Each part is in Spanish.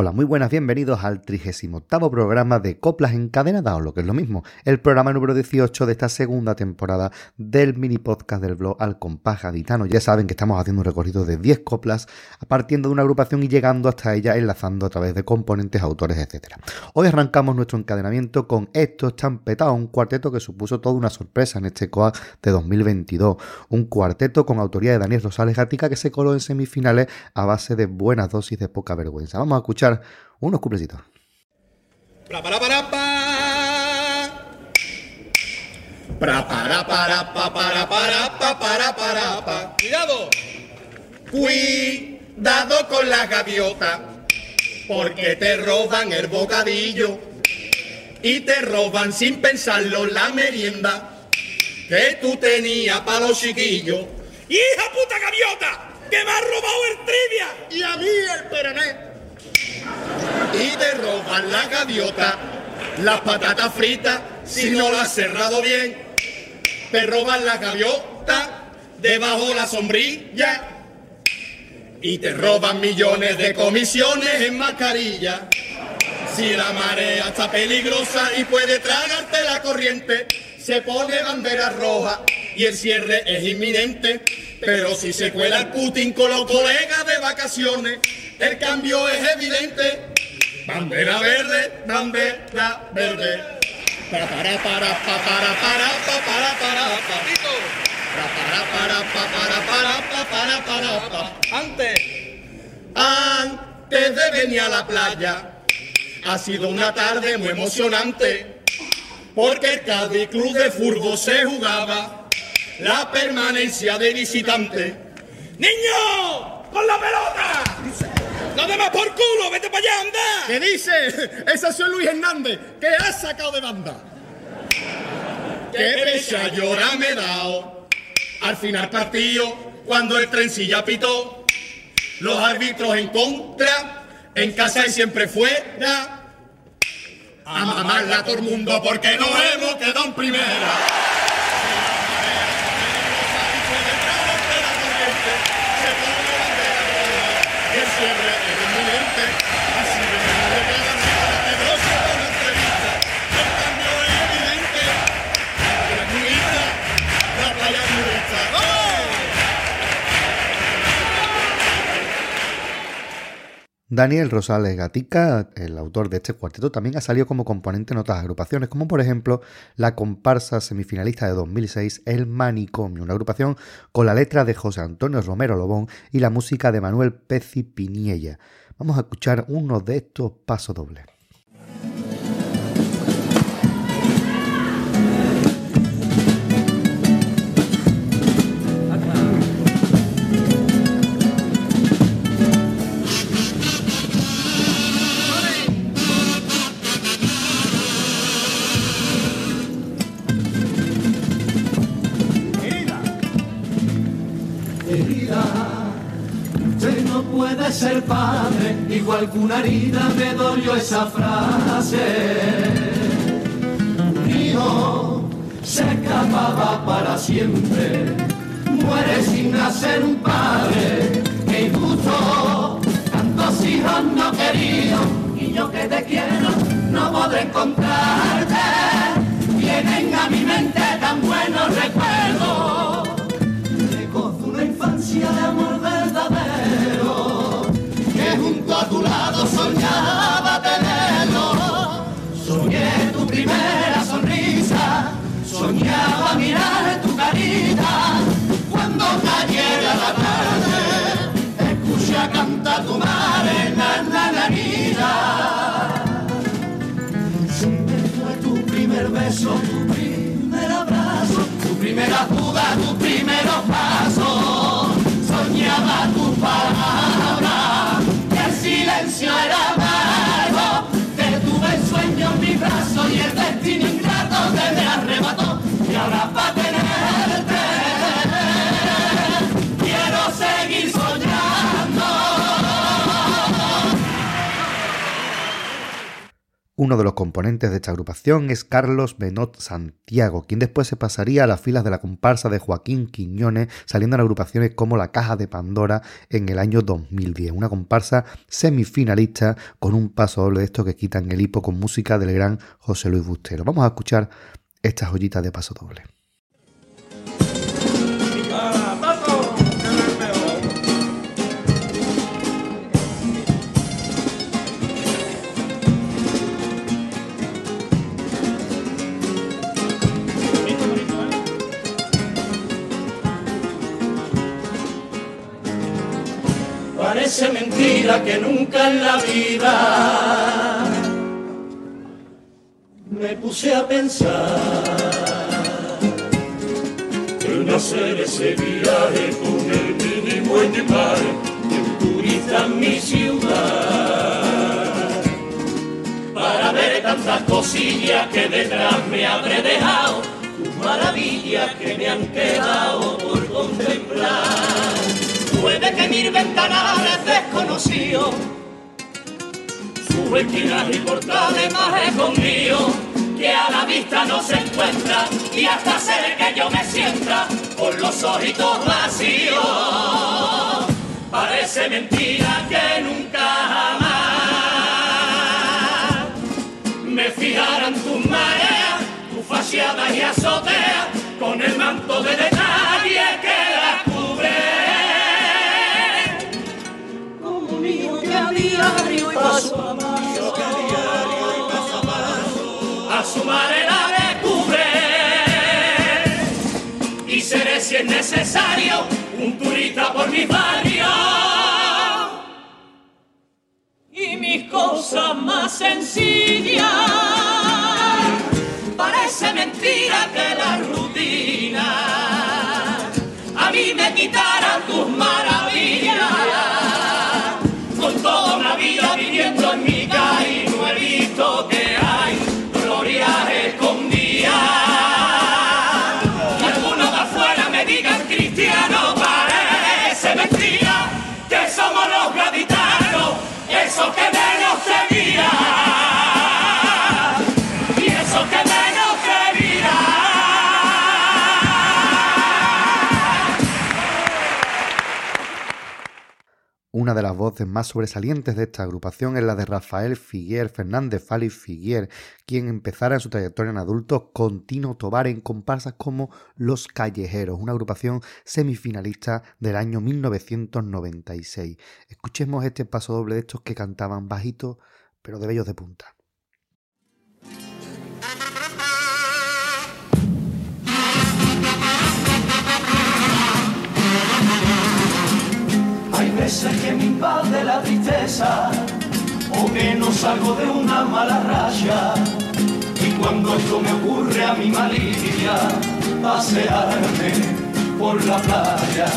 Hola, muy buenas, bienvenidos al 38 programa de Coplas Encadenadas, o lo que es lo mismo, el programa número 18 de esta segunda temporada del mini podcast del blog Al Compás Gaditano. Ya saben que estamos haciendo un recorrido de 10 coplas, partiendo de una agrupación y llegando hasta ella, enlazando a través de componentes, autores, etc. Hoy arrancamos nuestro encadenamiento con Esto Estampetado, un cuarteto que supuso toda una sorpresa en este COA de 2022. Un cuarteto con autoría de Daniel Rosales Gatica que se coló en semifinales a base de buenas dosis de poca vergüenza. Vamos a escuchar unos cuplecitos. Para para para pa. Para para para pa para para pa para para pa. Cuidado. Cuidado con la gaviota, porque te roban el bocadillo y te roban sin pensarlo la merienda que tú tenías para los chiquillos. ¡Hija puta gaviota! ¡Que me ha robado el trivia! Y a mí el peroné y te roban la gaviota, las patatas fritas, si no las has cerrado bien, te roban la gaviota debajo la sombrilla y te roban millones de comisiones en mascarilla. Si la marea está peligrosa y puede tragarte la corriente, se pone bandera roja y el cierre es inminente. Pero si se cuela el Putin con los colegas de vacaciones, el cambio es evidente. Bandera verde, bandera verde. Para para para para para para para para para para para para para antes antes de venir a la playa ha sido una tarde muy emocionante porque el Cádiz Club de Furbo se jugaba la permanencia de visitante. ¡Niño! ¡Con la pelota! ¡No te más por culo! ¡Vete para allá, anda! ¿Qué dice? Ese es Luis Hernández, que ha sacado de banda. ¡Qué pecha llora me he dado! Al final partido, cuando el trencilla pitó, los árbitros en contra, en casa y siempre fuera. A mamarla a todo el mundo porque no hemos quedado en primera. Daniel Rosales Gatica, el autor de este cuarteto, también ha salido como componente en otras agrupaciones, como por ejemplo la comparsa semifinalista de 2006, El Manicomio, una agrupación con la letra de José Antonio Romero Lobón y la música de Manuel Pezzi Piniella. Vamos a escuchar uno de estos pasos igual que una herida me dolió esa frase. Un hijo se escapaba para siempre, muere sin nacer un padre, que injusto, tantos hijos no queridos, y yo que te quiero no podré encontrarte, vienen a mi mente tan buenos recuerdos, de una infancia de amor cantar tu madre, na, na, na, Siempre fue tu primer beso, tu primer abrazo, tu primera duda, tu primer paso. Soñaba tu palabra Uno de los componentes de esta agrupación es Carlos Benot Santiago, quien después se pasaría a las filas de la comparsa de Joaquín Quiñones, saliendo en agrupaciones como La Caja de Pandora en el año 2010. Una comparsa semifinalista con un paso doble de estos que quitan el hipo con música del gran José Luis Bustero. Vamos a escuchar esta joyita de paso doble. Que nunca en la vida me puse a pensar en hacer ese viaje con el mínimo animal de un turista en mi ciudad para ver tantas cosillas que detrás me habré dejado, tus maravillas que me han quedado por contemplar. Puede que mil ventanales desconocidos, sus esquinas y portales más escondidos, que a la vista no se encuentra y hasta hacer que yo me sienta con los ojitos vacíos. Parece mentira que nunca jamás me fijaran tus mareas, tus faciadas y azoteas, con el manto de detalle su manera descubre. Y seré si es necesario un turista por mi barrio Una de las voces más sobresalientes de esta agrupación es la de Rafael Figuer Fernández Fali Figuer, quien empezara en su trayectoria en adultos con Tino Tobar en comparsas como Los Callejeros, una agrupación semifinalista del año 1996. Escuchemos este paso doble de estos que cantaban bajito, pero de bellos de punta. Que me invade la tristeza o que no salgo de una mala raya. Y cuando esto me ocurre a mi malicia, pasearme por la playa.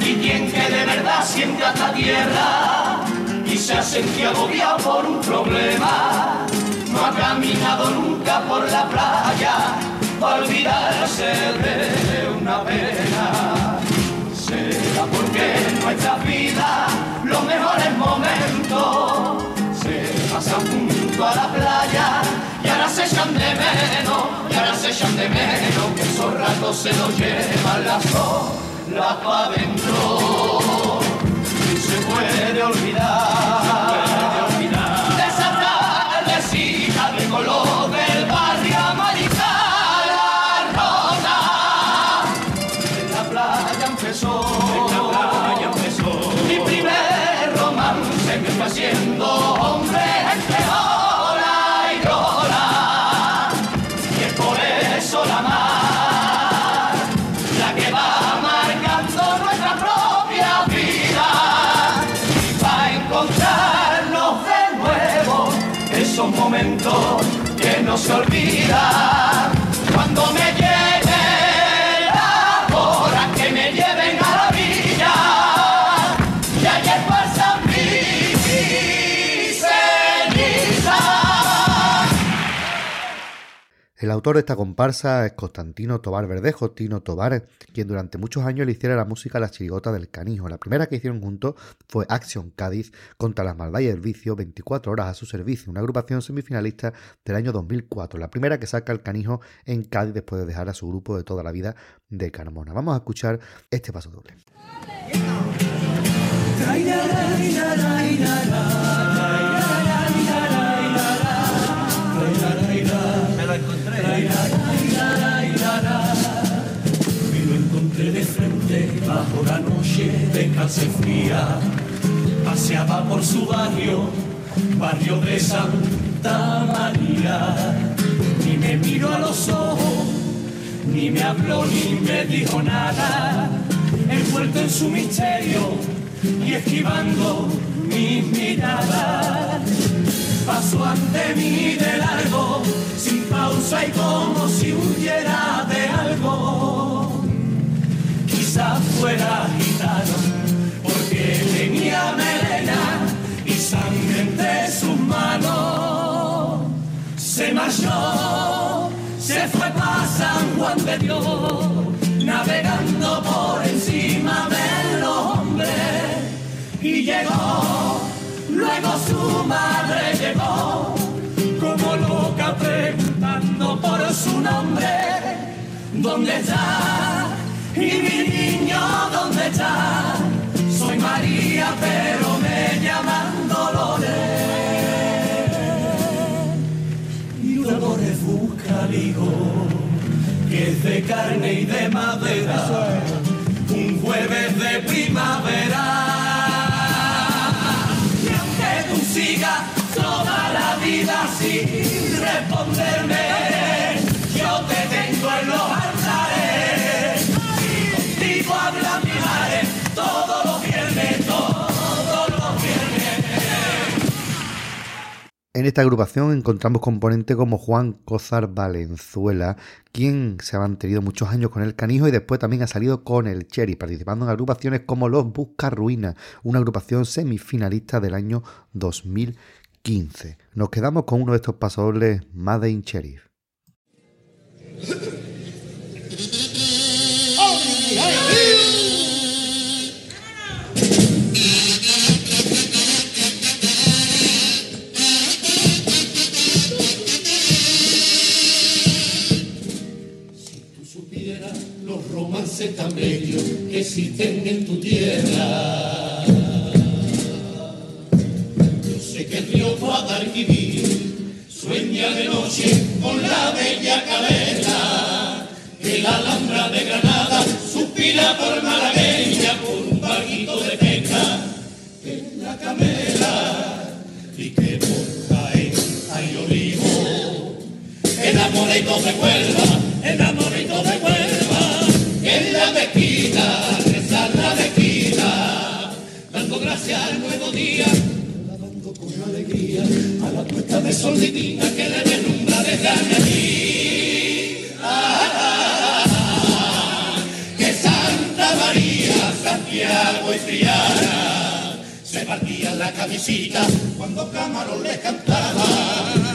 Y quien que de verdad siente hasta tierra y se ha sentido agobiado por un problema, no ha caminado nunca por la playa para olvidarse de una pena. En nuestra vida los mejores momentos se pasan junto a la playa y ahora se echan de menos, y ahora se echan de menos que esos ratos se los llevan las solas pa' adentro. Y se puede olvidar, esos momentos que no se olvidan. Cuando me llegue El autor de esta comparsa es Constantino Tobar Verdejo, Tino Tobar, quien durante muchos años le hiciera la música a las chirigotas del canijo. La primera que hicieron juntos fue Action Cádiz contra las maldades y el vicio, 24 horas a su servicio, una agrupación semifinalista del año 2004, la primera que saca el canijo en Cádiz después de dejar a su grupo de toda la vida de Carmona. Vamos a escuchar este paso doble. Calce fría. Paseaba por su barrio, barrio de Santa María. Ni me miró a los ojos, ni me habló, ni me dijo nada. Envuelto en su misterio y esquivando mi mirada. Pasó ante mí de largo, sin pausa y como si huyera de algo fuera se fue para San Juan de Dios, navegando por encima de los hombres. Y llegó, luego su madre llegó, como loca preguntando por su nombre. ¿Dónde está? Y mi niño, ¿dónde está? Soy María, pero que es de carne y de madera, un jueves de primavera. Y aunque tú sigas toda la vida sin responderme, En esta agrupación encontramos componentes como Juan Cózar Valenzuela, quien se ha mantenido muchos años con el canijo y después también ha salido con el Cherry, participando en agrupaciones como Los Busca Ruina, una agrupación semifinalista del año 2015. Nos quedamos con uno de estos pasodobles Made in. existen en tu tierra. Divina que le deslumbra desde allí. Ah, que Santa María, Santiago y Triana se partían la camisita cuando Camarón les cantaba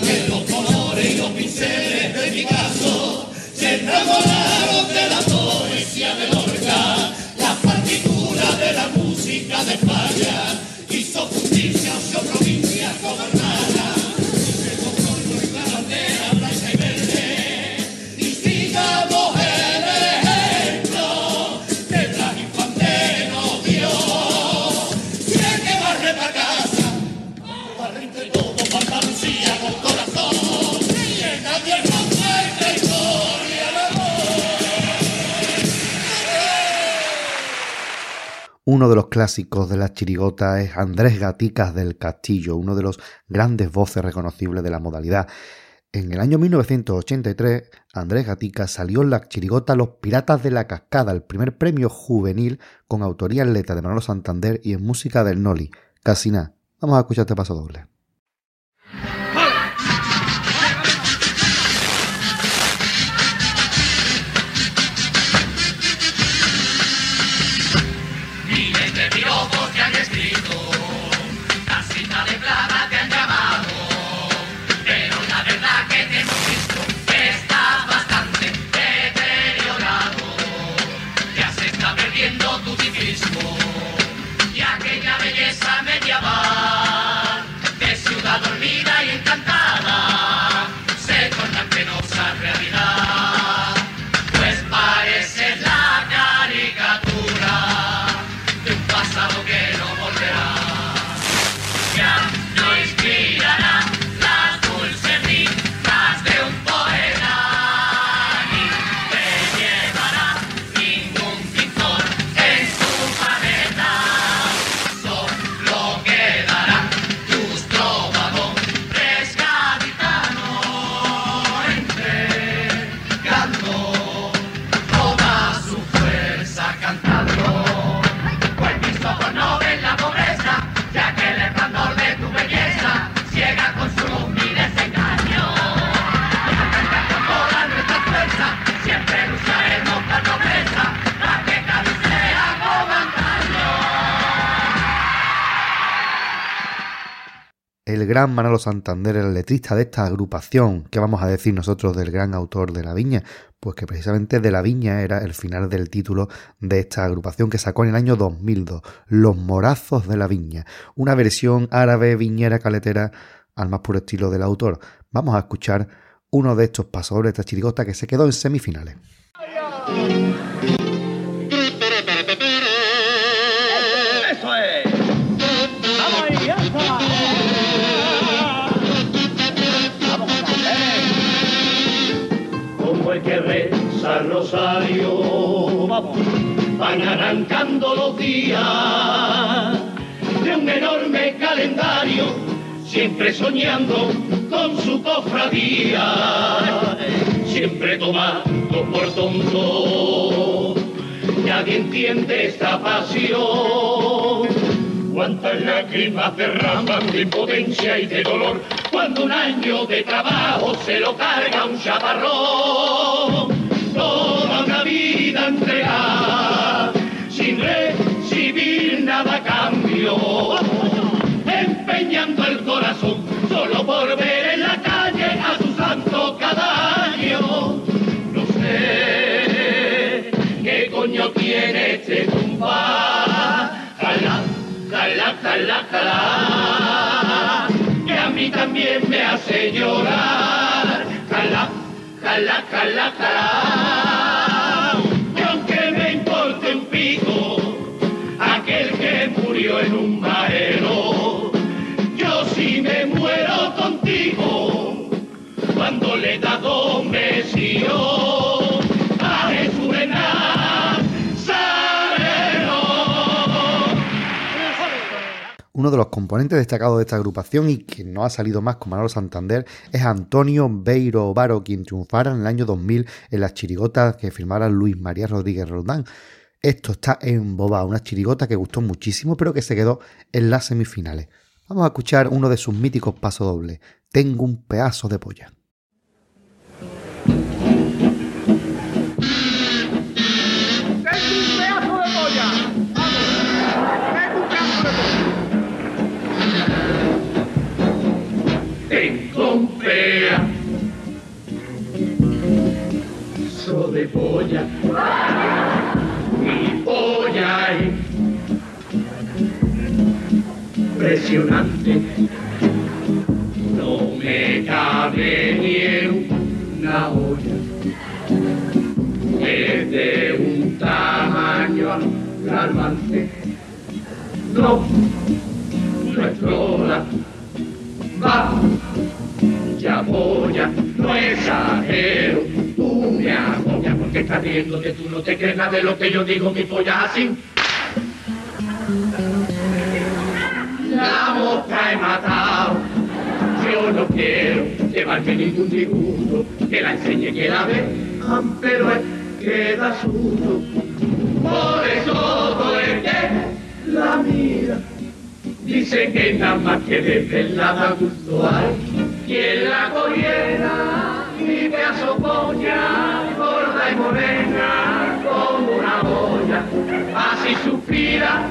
que los colores y los pinceles de mi caso se enamoraron de la poesía de Lorca, la partitura de la música de España, Uno de los clásicos de la chirigota es Andrés Gaticas del Castillo, uno de los grandes voces reconocibles de la modalidad. En el año 1983, Andrés Gatica salió en la chirigota Los Piratas de la Cascada, el primer premio juvenil con autoría en letra de Manolo Santander y en música del Noli. Casi. Vamos a escuchar este paso doble. Gran Manolo Santander, el letrista de esta agrupación, ¿qué vamos a decir nosotros del gran autor de La Viña? Pues que precisamente de La Viña era el final del título de esta agrupación que sacó en el año 2002, Los Morazos de la Viña, una versión árabe viñera caletera al más puro estilo del autor. Vamos a escuchar uno de estos pasadores de esta que se quedó en semifinales. Días de un enorme calendario, siempre soñando con su cofradía, siempre tomando por tonto. Nadie entiende esta pasión. Cuántas lágrimas derraman de impotencia y de dolor cuando un año de trabajo se lo carga un chaparrón toda una vida entregada, sin nada a cambio, empeñando el corazón solo por ver en la calle a su santo cada año. No sé qué coño tiene este tumba, jala, jala, jala, jala, que a mí también me hace llorar, jala jala, jala, jala. Uno de los componentes destacados de esta agrupación y que no ha salido más con Manolo Santander es Antonio Beiro Varo, quien triunfara en el año 2000 en las chirigotas que firmara Luis María Rodríguez Roldán. Esto está en Boba, una chirigota que gustó muchísimo, pero que se quedó en las semifinales. Vamos a escuchar uno de sus míticos pasodobles. Tengo un pedazo de polla. So de polla, es impresionante, no me cabe ni en una olla, es de un tamaño alarmante, no, no explora, va ya polla, no exagero, me agobias porque estás viendo que tú. No te crees nada de lo que yo digo, mi polla así. La mosca he matado, yo no quiero llevarme ningún disgusto, que la enseñe que la ve, pero es que da susto. Por eso todo el que la mira, dice que nada más que de la da gusto hay. Quien la cogiera, mi polla, gorda y morena, como una olla. Así sufrida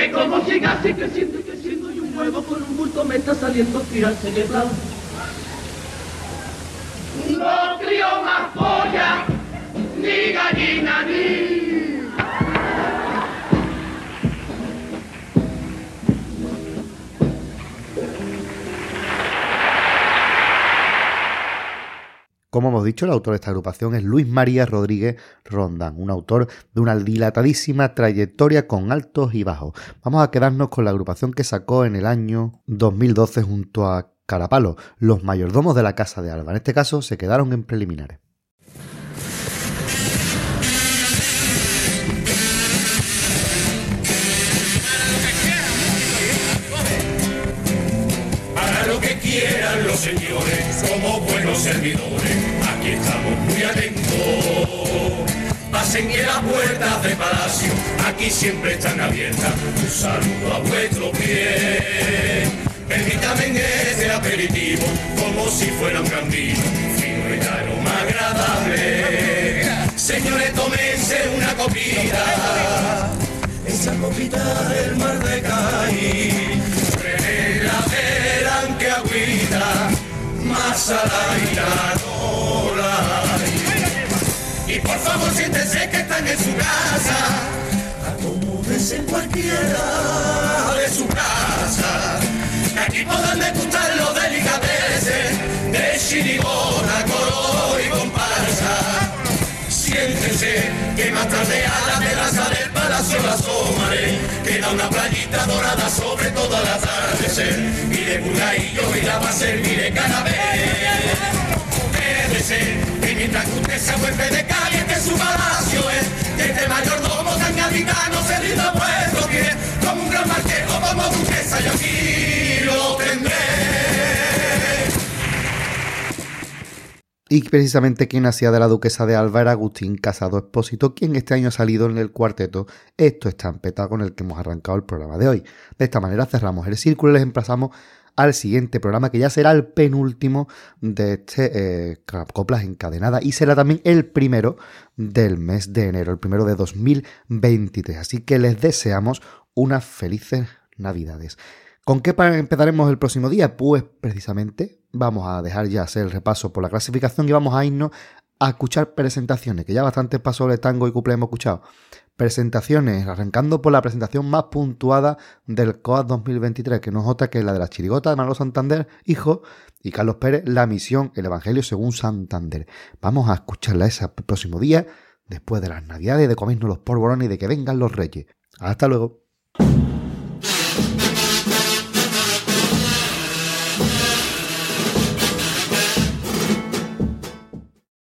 que como siga así creciendo y creciendo y un huevo con un bulto me está saliendo tirarse de lado. No crío más polla, ni gallina, Como hemos dicho, el autor de esta agrupación es Luis María Rodríguez Rondán, un autor de una dilatadísima trayectoria con altos y bajos. Vamos a quedarnos con la agrupación que sacó en el año 2012 junto a Carapalo, los mayordomos de la Casa de Alba. En este caso se quedaron en preliminares. Servidores, aquí estamos muy atentos. Pasen que las puertas de palacio aquí siempre están abiertas. Un saludo a vuestro pie. Permítame en este aperitivo como si fuera un gran fino y aroma agradable. Señores, tómense una copita. Esa copita del mar de Caí. Verán que agüita más a la hay. Y por favor siéntense que están en su casa. Acomódense en cualquiera de su casa. Que aquí podrán degustar los delicatessen de chirigona, coro y comparsa. Siéntense que más tarde a la terraza del palacio la asomaré. Queda una playita dorada sobre toda la atardecer. De burgaillo y la va a servir canapé. Quédese que mientras que usted se vuelve de calle que su palacio es. Que este mayordomo tan gaditano se rinda vuestro pie. Como un gran marqués como duquesa y aquí lo tendré. Y precisamente quien hacía de la duquesa de Alba era Agustín Casado Expósito, quien este año ha salido en el cuarteto Esto está empetado con el que hemos arrancado el programa de hoy. De esta manera cerramos el círculo y les emplazamos al siguiente programa que ya será el penúltimo de este eh, Coplas Encadenada y será también el primero del mes de enero, el primero de 2023. Así que les deseamos unas felices navidades. ¿Con qué empezaremos el próximo día? Pues precisamente vamos a dejar ya hacer el repaso por la clasificación y vamos a irnos a escuchar presentaciones, que ya bastantes pasos de tango y cuplé hemos escuchado. Presentaciones, arrancando por la presentación más puntuada del COAD 2023, que no es otra que la de la chirigota de Manolo Santander, hijo, y Carlos Pérez, La Misión, el Evangelio según Santander. Vamos a escucharla ese próximo día, después de las Navidades, de comernos los polvorones y de que vengan los reyes. Hasta luego.